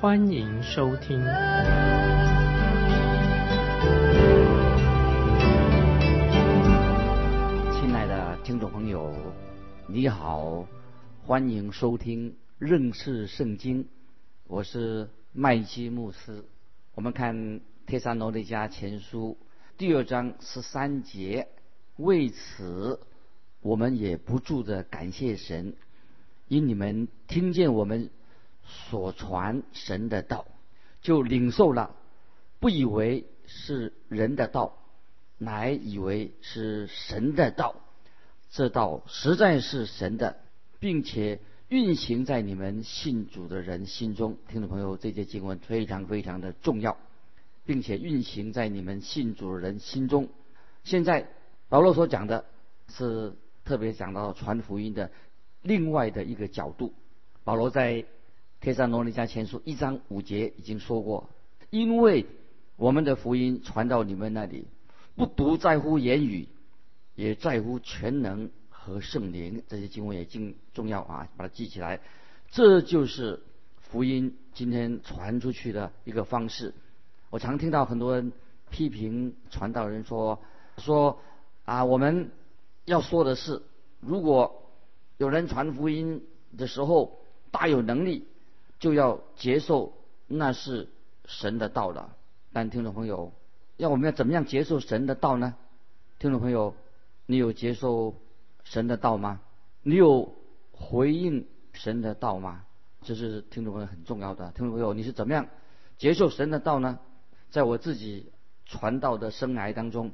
欢迎收听。亲爱的听众朋友，你好，欢迎收听认识圣经，我是麦基牧师。我们看《帖撒罗尼迦前书》第二章十三节。为此，我们也不住的感谢神，因你们听见我们所传神的道，就领受了，不以为是人的道，乃以为是神的道。这道实在是神的，并且运行在你们信主的人心中。听众朋友，这节经文非常非常的重要，并且运行在你们信主的人心中。现在。保罗所讲的是特别讲到传福音的另外的一个角度。保罗在《帖撒罗尼迦前书》一章五节已经说过：“因为我们的福音传到你们那里，不独在乎言语，也在乎全能和圣灵。”这些经文也经重要啊，把它记起来。这就是福音今天传出去的一个方式。我常听到很多人批评传道人说说。啊，我们要说的是，如果有人传福音的时候大有能力，就要接受那是神的道了。但听众朋友，要我们要怎么样接受神的道呢？听众朋友，你有接受神的道吗？你有回应神的道吗？这是听众朋友很重要的。听众朋友，你是怎么样接受神的道呢？在我自己传道的生涯当中。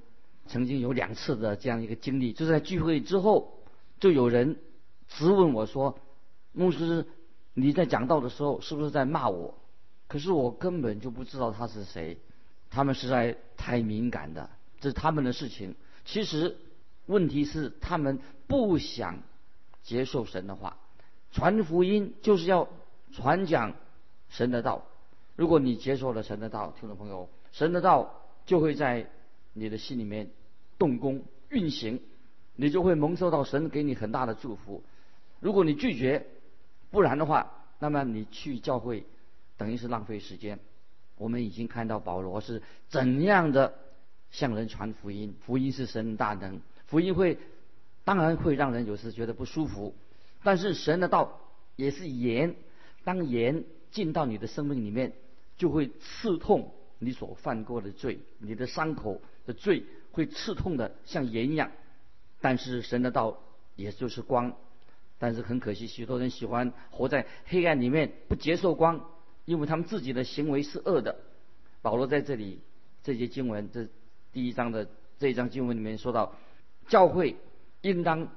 曾经有两次的这样一个经历，就在聚会之后，就有人质问我说：“牧师，你在讲道的时候是不是在骂我？”可是我根本就不知道他是谁。他们实在太敏感的，这是他们的事情。其实问题是他们不想接受神的话。传福音就是要传讲神的道。如果你接受了神的道，听众朋友，神的道就会在。你的心里面动工运行，你就会蒙受到神给你很大的祝福。如果你拒绝，不然的话，那么你去教会等于是浪费时间。我们已经看到保罗是怎样的向人传福音，福音是神的大能，福音会当然会让人有时觉得不舒服，但是神的道也是盐，当盐进到你的生命里面，就会刺痛你所犯过的罪，你的伤口。的罪会刺痛的像盐一样，但是神的道也就是光，但是很可惜，许多人喜欢活在黑暗里面，不接受光，因为他们自己的行为是恶的。保罗在这里这些经文这第一章的这一章经文里面说到，教会应当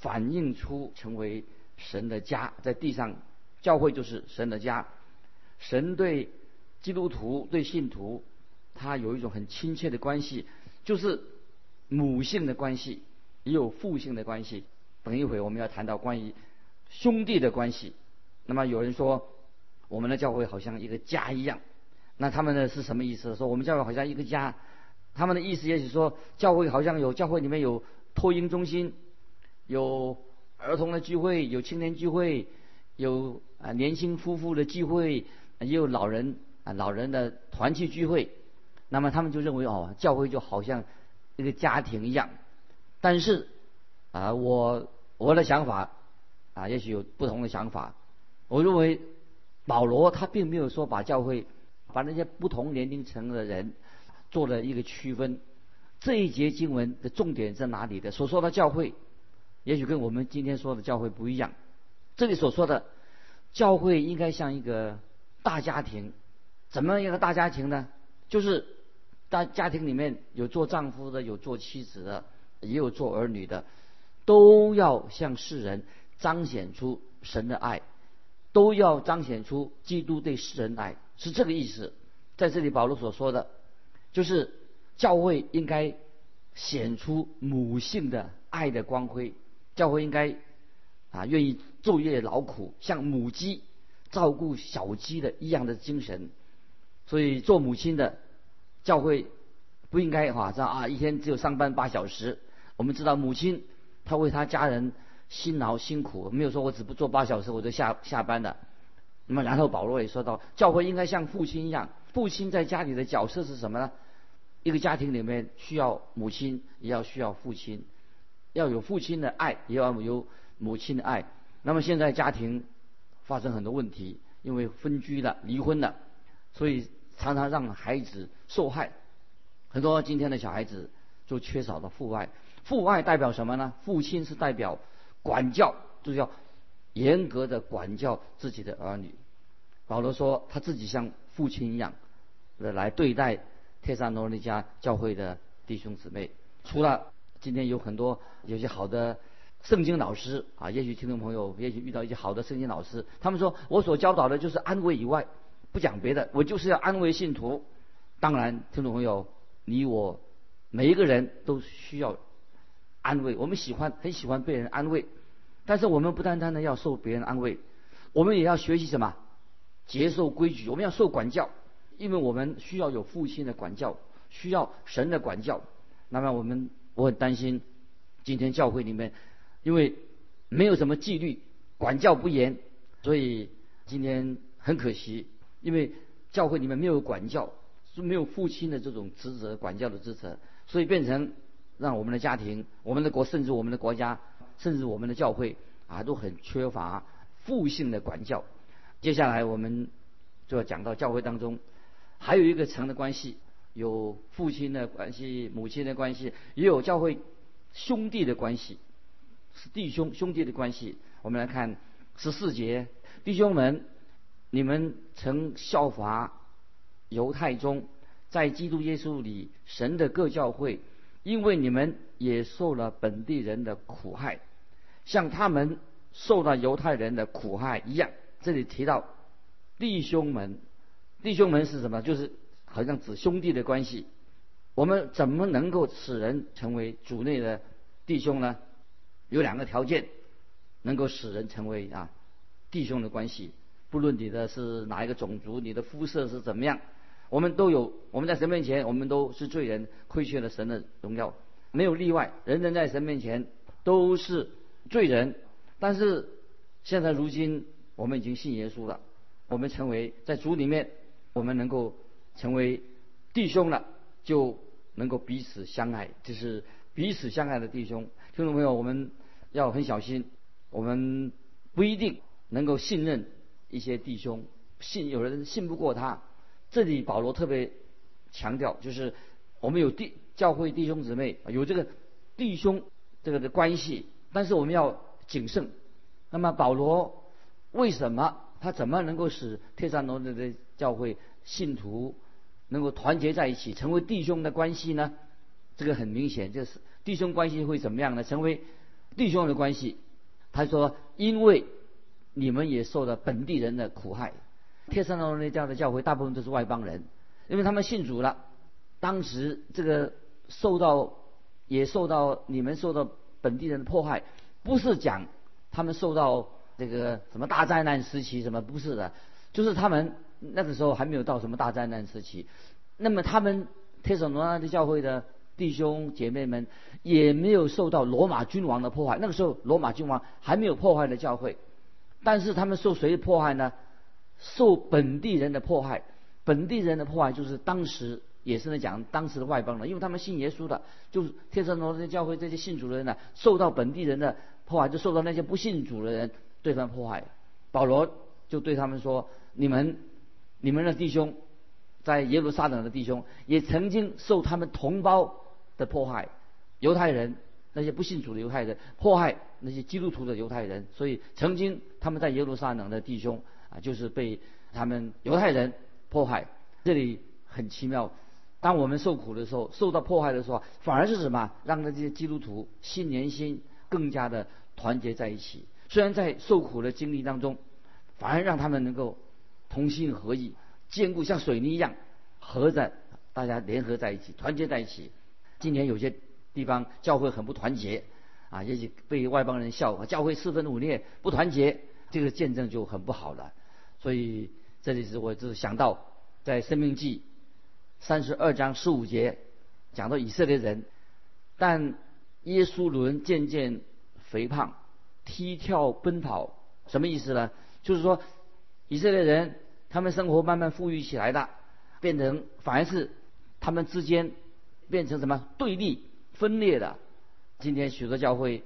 反映出成为神的家，在地上，教会就是神的家，神对基督徒对信徒。他有一种很亲切的关系，就是母性的关系，也有父性的关系。等一会我们要谈到关于兄弟的关系。那么有人说，我们的教会好像一个家一样。那他们呢是什么意思？说我们教会好像一个家。他们的意思也许说，教会好像有教会里面有托婴中心，有儿童的聚会，有青年聚会，有啊年轻夫妇的聚会，也有老人啊老人的团契聚会。那么他们就认为哦，教会就好像一个家庭一样。但是啊，我我的想法啊，也许有不同的想法。我认为保罗他并没有说把教会把那些不同年龄层的人做了一个区分。这一节经文的重点在哪里的？所说的教会，也许跟我们今天说的教会不一样。这里所说的教会应该像一个大家庭，怎么样一个大家庭呢？就是。大家庭里面有做丈夫的，有做妻子的，也有做儿女的，都要向世人彰显出神的爱，都要彰显出基督对世人爱，是这个意思。在这里保罗所说的，就是教会应该显出母性的爱的光辉，教会应该啊愿意昼夜劳苦，像母鸡照顾小鸡的一样的精神。所以做母亲的教会不应该哈这样啊一天只有上班八小时。我们知道母亲他为他家人辛劳辛苦，没有说我只不做八小时我就下下班了。那么然后保罗也说到，教会应该像父亲一样，父亲在家里的角色是什么呢？一个家庭里面需要母亲，也要需要父亲，要有父亲的爱，也要有母亲的爱。那么现在家庭发生很多问题，因为分居了、离婚了，所以常常让孩子受害。很多今天的小孩子就缺少了父爱。父爱代表什么呢？父亲是代表管教，就是要严格的管教自己的儿女。保罗说他自己像父亲一样的来对待帖撒罗尼迦教会的弟兄姊妹。除了今天有很多有些好的圣经老师啊，也许听众朋友也许遇到一些好的圣经老师，他们说我所教导的就是安慰以外，不讲别的，我就是要安慰信徒。当然，听众朋友，你我每一个人都需要。安慰，我们喜欢很喜欢被人安慰，但是我们不单单的要受别人安慰，我们也要学习什么？接受规矩，我们要受管教，因为我们需要有父亲的管教，需要神的管教。那么我们我很担心，今天教会里面，因为没有什么纪律，管教不严，所以今天很可惜，因为教会里面没有管教，是没有父亲的这种职责，管教的职责，所以变成。让我们的家庭、我们的国，甚至我们的国家，甚至我们的教会啊，都很缺乏父性的管教。接下来我们就要讲到教会当中还有一个层的关系，有父亲的关系、母亲的关系，也有教会兄弟的关系，是弟兄兄弟的关系。我们来看十四节，弟兄们，你们曾效法犹太中，在基督耶稣里神的各教会。因为你们也受了本地人的苦害，像他们受到犹太人的苦害一样。这里提到弟兄们，弟兄们是什么？就是好像指兄弟的关系。我们怎么能够使人成为主内的弟兄呢？有两个条件能够使人成为啊弟兄的关系。不论你的是哪一个种族，你的肤色是怎么样。我们都有，我们在神面前，我们都是罪人，亏缺了神的荣耀，没有例外。人人在神面前都是罪人，但是现在如今我们已经信耶稣了，我们成为在主里面，我们能够成为弟兄了，就能够彼此相爱，就是彼此相爱的弟兄。听众朋友，我们要很小心，我们不一定能够信任一些弟兄，信有人信不过他。这里保罗特别强调，就是我们有弟教会弟兄姊妹有这个弟兄这个的关系，但是我们要谨慎。那么保罗为什么他怎么能够使帖撒罗尼的教会信徒能够团结在一起，成为弟兄的关系呢？这个很明显，就是弟兄关系会怎么样呢？成为弟兄的关系。他说：“因为你们也受了本地人的苦害。”帖撒罗尼迦的教会大部分都是外邦人，因为他们信主了。当时这个受到也受到你们受到本地人的迫害，不是讲他们受到这个什么大灾难时期什么不是的，就是他们那个时候还没有到什么大灾难时期。那么他们帖撒罗尼迦的教会的弟兄姐妹们也没有受到罗马君王的迫害，那个时候罗马君王还没有破坏的教会，但是他们受谁的迫害呢？受本地人的迫害，本地人的迫害就是当时也是在讲当时的外邦人，因为他们信耶稣的，就是天山罗的教会这些信主的人呢，受到本地人的迫害，就受到那些不信主的人对他们迫害。保罗就对他们说：“你们，你们的弟兄，在耶路撒冷的弟兄，也曾经受他们同胞的迫害，犹太人那些不信主的犹太人迫害那些基督徒的犹太人，所以曾经他们在耶路撒冷的弟兄。”啊，就是被他们犹太人迫害。这里很奇妙，当我们受苦的时候，受到迫害的时候，反而是什么？让那些基督徒心连心，更加的团结在一起。虽然在受苦的经历当中，反而让他们能够同心合意，坚固像水泥一样，合在大家联合在一起，团结在一起。今年有些地方教会很不团结啊，也许被外邦人笑，教会四分五裂，不团结，这个见证就很不好了。所以这里是我就想到在《生命记》三十二章十五节讲到以色列人，但耶稣伦渐渐肥胖，踢跳奔跑，什么意思呢？就是说以色列人他们生活慢慢富裕起来的，变成反而是他们之间变成什么对立分裂的。今天许多教会，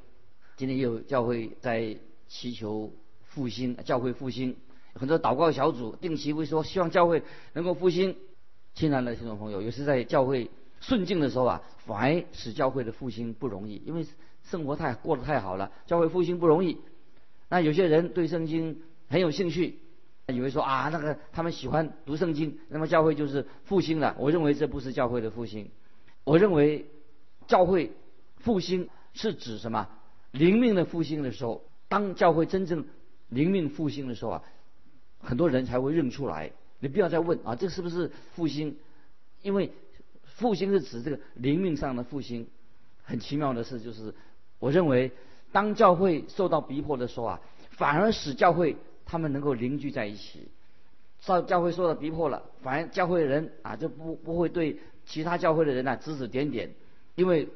今天也有教会在祈求复兴，教会复兴，很多祷告小组定期会说希望教会能够复兴。亲爱的听众朋友，有时在教会顺境的时候啊，反而使教会的复兴不容易，因为生活太过得太好了，教会复兴不容易。那有些人对圣经很有兴趣，以为说啊，那个他们喜欢读圣经，那么教会就是复兴了。我认为这不是教会的复兴，我认为教会复兴是指什么？灵命的复兴的时候，当教会真正灵命复兴的时候啊，很多人才会认出来。你不要再问啊，这是不是复兴？因为复兴是指这个灵命上的复兴。很奇妙的事就是，我认为当教会受到逼迫的时候啊，反而使教会他们能够凝聚在一起。受教会受到逼迫了，反而教会的人啊就不不会对其他教会的人啊指指点点，因为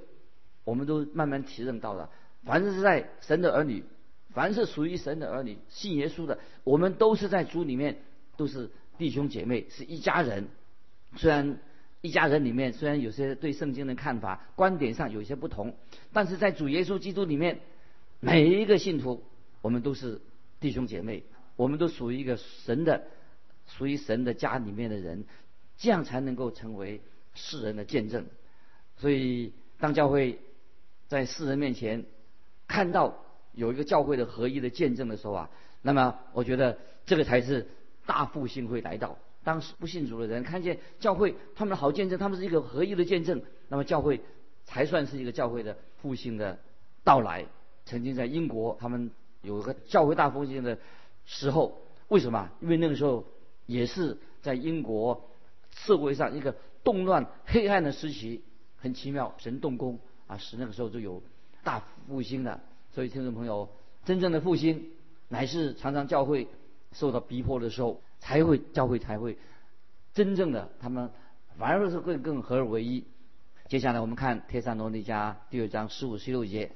我们都慢慢体认到了，凡是在神的儿女，凡是属于神的儿女，信耶稣的，我们都是在主里面都是。弟兄姐妹是一家人，虽然一家人里面虽然有些对圣经的看法观点上有些不同，但是在主耶稣基督里面，每一个信徒我们都是弟兄姐妹，我们都属于一个神的，属于神的家里面的人，这样才能够成为世人的见证。所以当教会在世人面前看到有一个教会的合一的见证的时候啊，那么我觉得这个才是。大复兴会来到，当时不信主的人看见教会他们的好见证，他们是一个合一的见证，那么教会才算是一个教会的复兴的到来。曾经在英国，他们有一个教会大复兴的时候，为什么？因为那个时候也是在英国社会上一个动乱黑暗的时期，很奇妙，神动工啊，使那个时候就有大复兴的。所以听众朋友，真正的复兴乃是常常教会。受到逼迫的时候，才会教会才会真正的他们反而是会更合而为一。接下来我们看《帖撒罗尼迦》第二章十五十六节：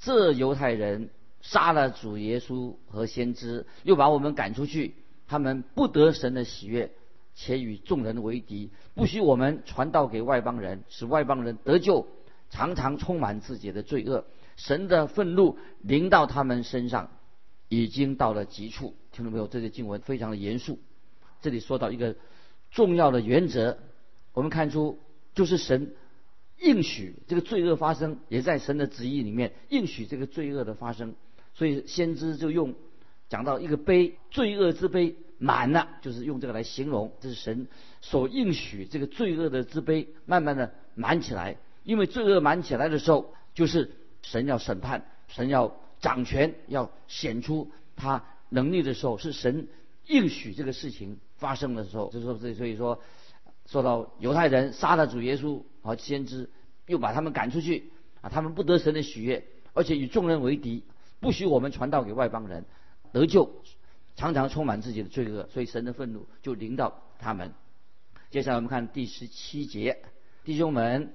这犹太人杀了主耶稣和先知，又把我们赶出去，他们不得神的喜悦，且与众人为敌，不许我们传道给外邦人，使外邦人得救，常常充满自己的罪恶，神的愤怒临到他们身上，已经到了极处。听到没有？这些经文非常的严肃。这里说到一个重要的原则，我们看出就是神应许这个罪恶发生，也在神的旨意里面应许这个罪恶的发生。所以先知就用讲到一个杯，罪恶之杯满了，就是用这个来形容，这是神所应许这个罪恶的之杯慢慢的满起来。因为罪恶满起来的时候，就是神要审判，神要掌权，要显出他。能力的时候，是神应许这个事情发生的时候。就说这，所以说，说到犹太人杀了主耶稣和先知，又把他们赶出去啊，他们不得神的喜悦，而且与众人为敌，不许我们传道给外邦人得救，常常充满自己的罪恶，所以神的愤怒就临到他们。接下来我们看第十七节，弟兄们，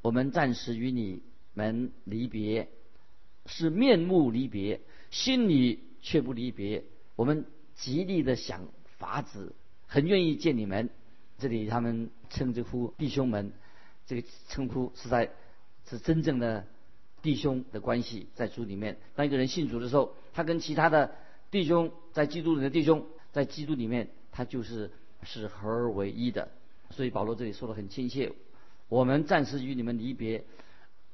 我们暂时与你们离别，是面目离别，心里。却不离别，我们极力的想法子，很愿意见你们。这里他们称之呼弟兄们，这个称呼是在是真正的弟兄的关系，在主里面。当一个人信主的时候，他跟其他的弟兄在基督里的弟兄，在基督里面，他就是是合而为一的。所以保罗这里说的很亲切，我们暂时与你们离别，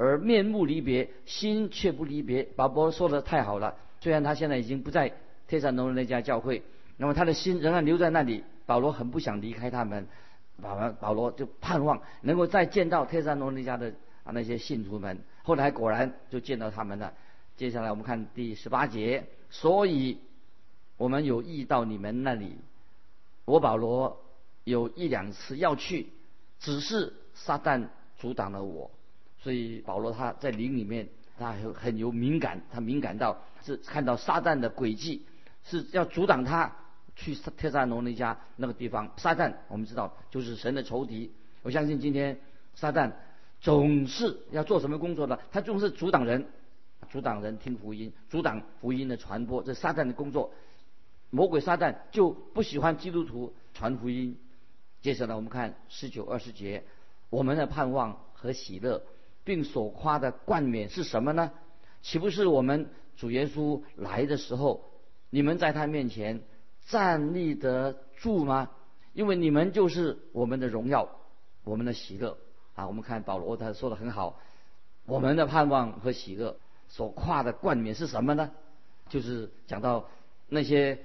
而面目离别，心却不离别。保罗说的太好了。虽然他现在已经不在天山农人那家教会，那么他的心仍然留在那里。保罗很不想离开他们，保罗保罗就盼望能够再见到天山农人那家的啊那些信徒们。后来果然就见到他们了。接下来我们看第十八节，所以我们有意到你们那里。我保罗有一两次要去，只是撒旦阻挡了我。所以保罗他在灵里面，他很有敏感，他敏感到是看到撒旦的诡计，是要阻挡他去特萨罗尼家那个地方。撒旦我们知道就是神的仇敌。我相信今天撒旦总是要做什么工作呢？他总是阻挡人，阻挡人听福音，阻挡福音的传播。这撒旦的工作，魔鬼撒旦就不喜欢基督徒传福音。接下来我们看十九二十节，我们的盼望和喜乐。并所夸的冠冕是什么呢？岂不是我们主耶稣来的时候，你们在他面前站立得住吗？因为你们就是我们的荣耀，我们的喜乐啊！我们看保罗他说的很好，我们的盼望和喜乐所夸的冠冕是什么呢？就是讲到那些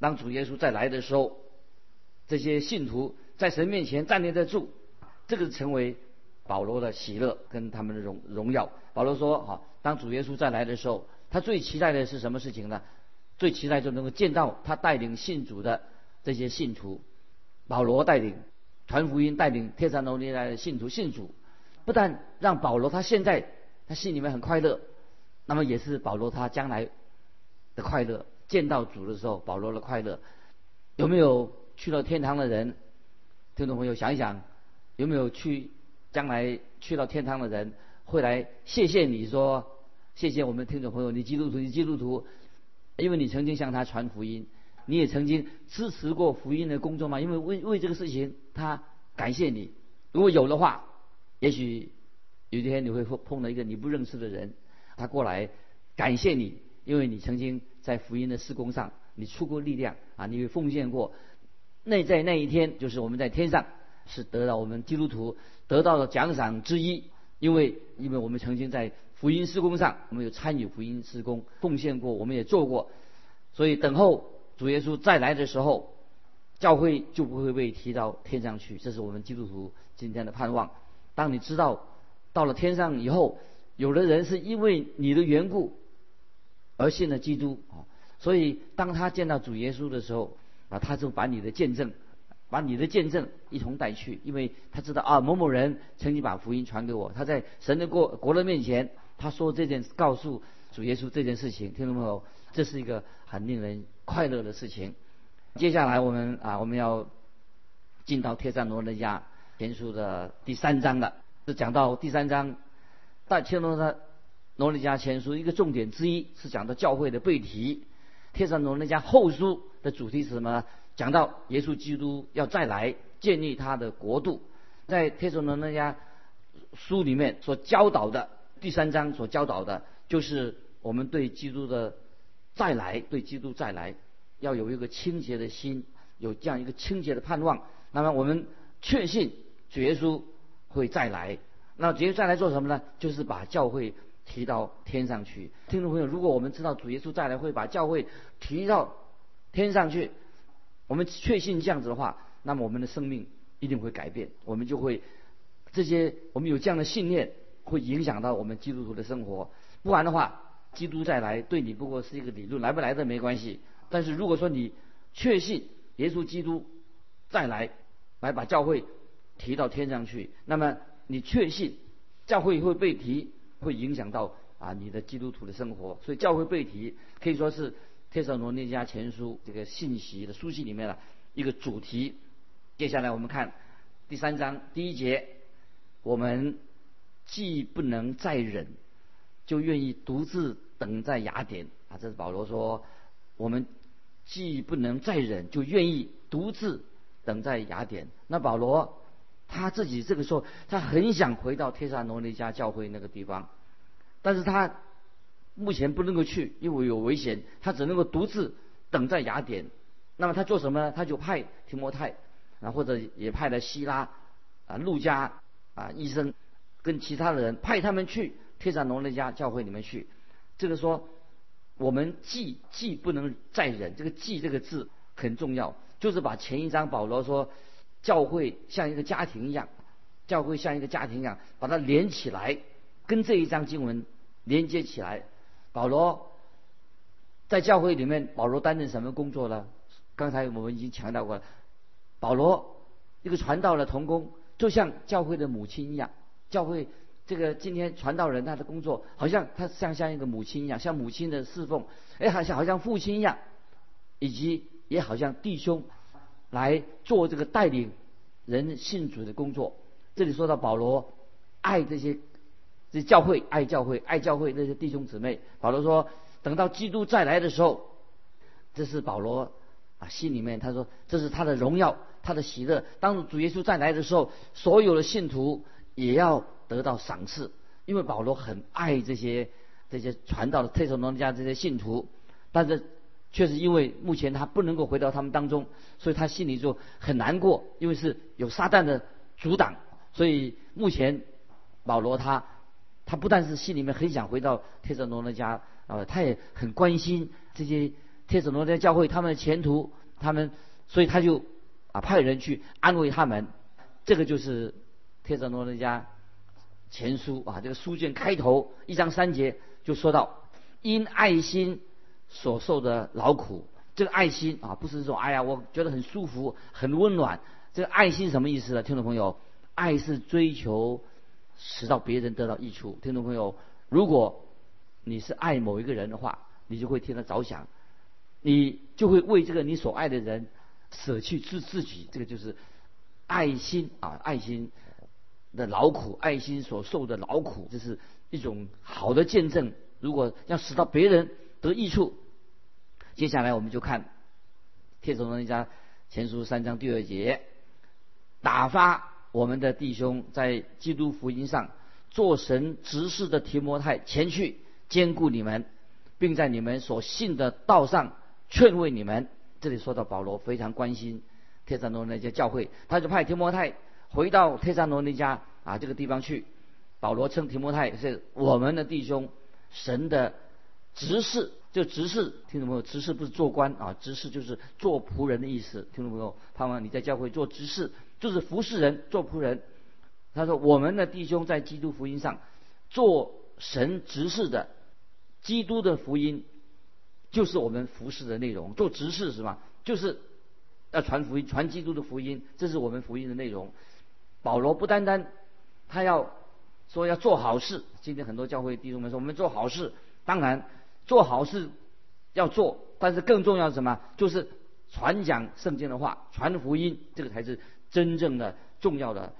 当主耶稣再来的时候，这些信徒在神面前站立得住，这个成为。保罗的喜乐跟他们的荣荣耀。保罗说：“好，当主耶稣再来的时候，他最期待的是什么事情呢？最期待就能够见到他带领信主的这些信徒。保罗带领传福音，带领天山楼尼来的信徒信主，不但让保罗他现在他心里面很快乐，那么也是保罗他将来的快乐。见到主的时候，保罗的快乐有没有去了天堂的人？听众朋友想一想，有没有去？”将来去到天堂的人会来谢谢你说谢谢我们听众朋友，你基督徒，你基督徒，因为你曾经向他传福音，你也曾经支持过福音的工作嘛？因为为为这个事情他感谢你。如果有的话，也许有一天你会碰碰到一个你不认识的人，他过来感谢你，因为你曾经在福音的施工上你出过力量啊，你奉献过。那在那一天，就是我们在天上是得到我们基督徒。得到的奖赏之一，因为因为我们曾经在福音施工上，我们有参与福音施工，奉献过，我们也做过，所以等候主耶稣再来的时候，教会就不会被提到天上去。这是我们基督徒今天的盼望。当你知道到了天上以后，有的人是因为你的缘故而信了基督啊，所以当他见到主耶稣的时候啊，他就把你的见证。把你的见证一同带去，因为他知道啊，某某人曾经把福音传给我。他在神的国国的面前，他说这件告诉主耶稣这件事情，听懂没有？这是一个很令人快乐的事情。接下来我们啊，我们要进到帖撒罗尼迦前书的第三章了。是讲到第三章，大帖撒罗尼迦前书一个重点之一是讲到教会的背题。帖撒罗尼迦后书的主题是什么？讲到耶稣基督要再来建立他的国度，在帖撒罗尼迦书里面所教导的第三章所教导的，就是我们对基督的再来，对基督再来要有一个清洁的心，有这样一个清洁的盼望。那么我们确信主耶稣会再来，那主耶稣再来做什么呢？就是把教会提到天上去。听众朋友，如果我们知道主耶稣再来会把教会提到天上去。我们确信这样子的话，那么我们的生命一定会改变。我们就会这些，我们有这样的信念，会影响到我们基督徒的生活。不然的话，基督再来对你不过是一个理论，来不来的没关系。但是如果说你确信耶稣基督再来，来把教会提到天上去，那么你确信教会会被提，会影响到啊你的基督徒的生活。所以教会被提可以说是。《帖撒罗尼迦前书》这个信息的书信里面的一个主题。接下来我们看第三章第一节：我们既不能再忍，就愿意独自等在雅典。啊，这是保罗说：我们既不能再忍，就愿意独自等在雅典。那保罗他自己这个时候，他很想回到帖撒罗尼迦教会那个地方，但是他。目前不能够去，因为有危险，他只能够独自等在雅典。那么他做什么呢？他就派提摩太，啊，或者也派了希拉、啊路加、啊医生，跟其他的人派他们去帖撒罗尼迦教会里面去。这个说，我们既既不能再忍，这个既这个字很重要，就是把前一章保罗说教会像一个家庭一样，教会像一个家庭一样，把它连起来，跟这一章经文连接起来。保罗在教会里面，保罗担任什么工作呢？刚才我们已经强调过了，保罗一个传道的童工，就像教会的母亲一样。教会这个今天传道人他的工作，好像他像像一个母亲一样，像母亲的侍奉，哎，好像好像父亲一样，以及也好像弟兄来做这个带领人信主的工作。这里说到保罗爱这些这教会，爱教会，爱教会那些弟兄姊妹。保罗说，等到基督再来的时候，这是保罗啊心里面他说这是他的荣耀，他的喜乐。当主耶稣再来的时候，所有的信徒也要得到赏赐，因为保罗很爱这些这些传道的特撒罗尼迦这些信徒，但是确实因为目前他不能够回到他们当中，所以他心里就很难过，因为是有撒旦的阻挡。所以目前保罗他他不但是心里面很想回到帖撒罗尼迦啊，他也很关心这些帖撒罗的教会他们的前途，他们所以他就啊派人去安慰他们。这个就是帖撒罗的家前书啊，这个书卷开头一章三节就说到因爱心所受的劳苦，这个爱心啊不是说哎呀我觉得很舒服很温暖，这个爱心什么意思呢？听众朋友？爱是追求使到别人得到益处，听众朋友，如果你是爱某一个人的话，你就会替他着想，你就会为这个你所爱的人舍弃自自己，这个就是爱心啊，爱心的劳苦，爱心所受的劳苦，这是一种好的见证。如果要使到别人得益处，接下来我们就看《帖撒罗尼迦前书》三章第二节，打发。我们的弟兄在基督福音上做神执事的提摩太前去兼顾你们，并在你们所信的道上劝慰你们。这里说到保罗非常关心。帖撒罗尼迦教会，他就派提摩太回到帖撒罗那家啊这个地方去。保罗称提摩太是我们的弟兄，神的执事，就执事，听懂没有？执事不是做官啊，执事就是做仆人的意思，听懂没有？盼望你在教会做执事。就是服侍人做仆人，他说我们的弟兄在基督福音上做神执事的，基督的福音就是我们服侍的内容。做执事是吧？就是要传福音，传基督的福音，这是我们福音的内容。保罗不单单他要说要做好事，今天很多教会弟兄们说我们做好事，当然做好事要做，但是更重要是什么？就是传讲圣经的话，传福音，这个才是。真正的重要的，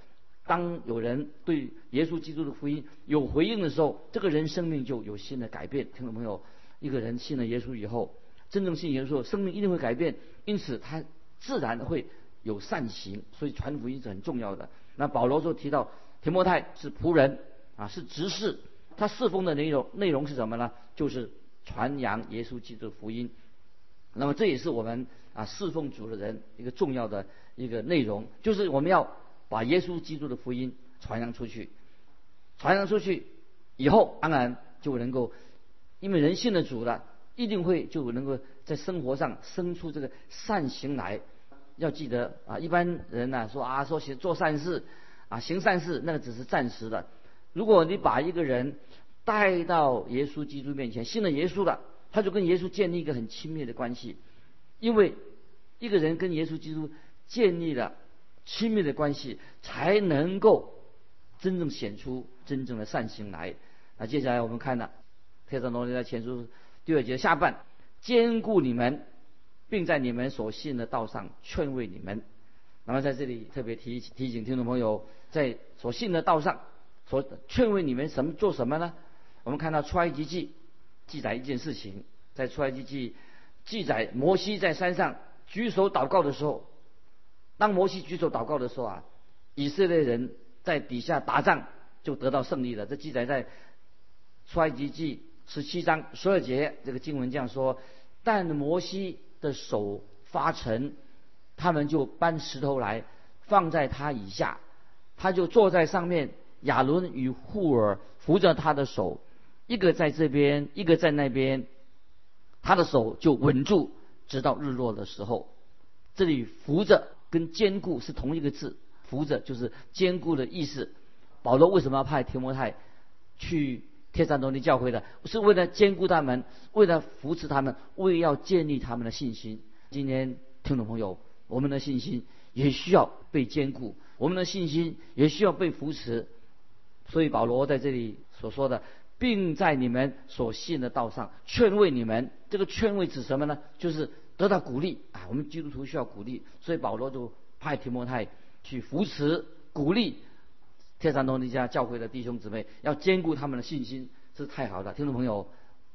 当有人对耶稣基督的福音有回应的时候，这个人生命就有新的改变。听众朋友，一个人信了耶稣以后，真正信耶稣，生命一定会改变，因此他自然会有善行。所以传福音是很重要的。那保罗就提到提摩太是仆人啊，是执事，他侍奉的内容内容是什么呢？就是传扬耶稣基督的福音。那么这也是我们啊侍奉主的人一个重要的。一个内容就是我们要把耶稣基督的福音传扬出去，传扬出去以后，当然就能够，因为人信了主了，一定会就能够在生活上生出这个善行来。要记得啊，一般人呢说啊说行做善事啊行善事，那个只是暂时的。如果你把一个人带到耶稣基督面前，信了耶稣了，他就跟耶稣建立一个很亲密的关系，因为一个人跟耶稣基督。建立了亲密的关系，才能够真正显出真正的善行来。那接下来我们看了《特撒罗尼迦前书》第二节下半，兼顾你们，并在你们所信的道上劝慰你们。那么在这里特别提提醒听众朋友，在所信的道上，所劝慰你们什么做什么呢？我们看到出埃及记记载一件事情，在出埃及记记载摩西在山上举手祷告的时候。当摩西举手祷告的时候啊，以色列人在底下打仗就得到胜利了。这记载在出埃及记十七章十二节，这个经文这样说：但摩西的手发沉，他们就搬石头来放在他以下，他就坐在上面。亚伦与户尔扶着他的手，一个在这边，一个在那边，他的手就稳住，直到日落的时候。这里扶着。跟坚固是同一个字，扶着就是坚固的意思。保罗为什么要派提摩太去天山罗尼教会的？是为了兼顾他们，为了扶持他们，为要建立他们的信心。今天听众朋友，我们的信心也需要被兼顾，我们的信心也需要被扶持。所以保罗在这里所说的，并在你们所信的道上劝慰你们。这个劝慰指什么呢？就是得到鼓励啊！我们基督徒需要鼓励，所以保罗就派提摩太去扶持、鼓励天山东尼家教会的弟兄姊妹，要兼顾他们的信心，是太好了。听众朋友，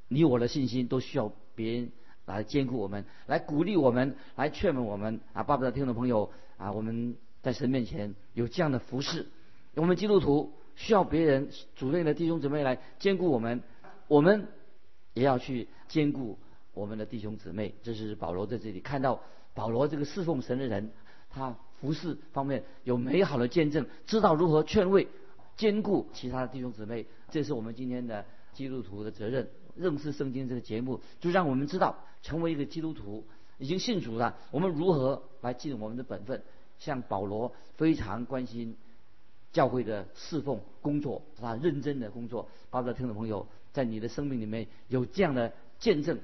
你我的信心都需要别人来兼顾我们，来鼓励我们，来劝慰我们啊！巴不得听众朋友啊，我们在神面前有这样的服饰，我们基督徒。需要别人主内的弟兄姊妹来兼顾我们，我们也要去兼顾我们的弟兄姊妹。这是保罗在这里看到保罗这个侍奉神的人，他服侍方面有美好的见证，知道如何劝慰、兼顾其他的弟兄姊妹。这是我们今天的基督徒的责任。认识圣经这个节目，就让我们知道成为一个基督徒已经信主了，我们如何来尽我们的本分。像保罗非常关心。教会的侍奉工作是他认真的工作。巴不得听众朋友在你的生命里面有这样的见证。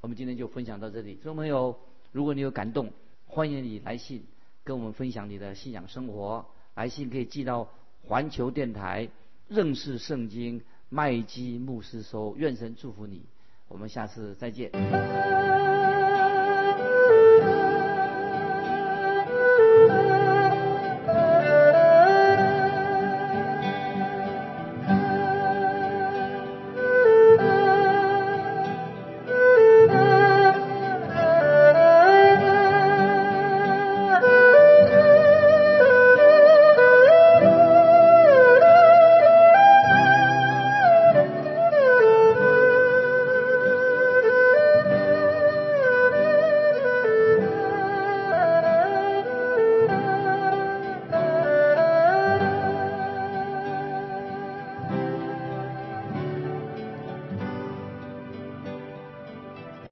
我们今天就分享到这里。听众朋友，如果你有感动，欢迎你来信跟我们分享你的信仰生活。来信可以寄到环球电台认识圣经麦基牧师收。愿神祝福你。我们下次再见。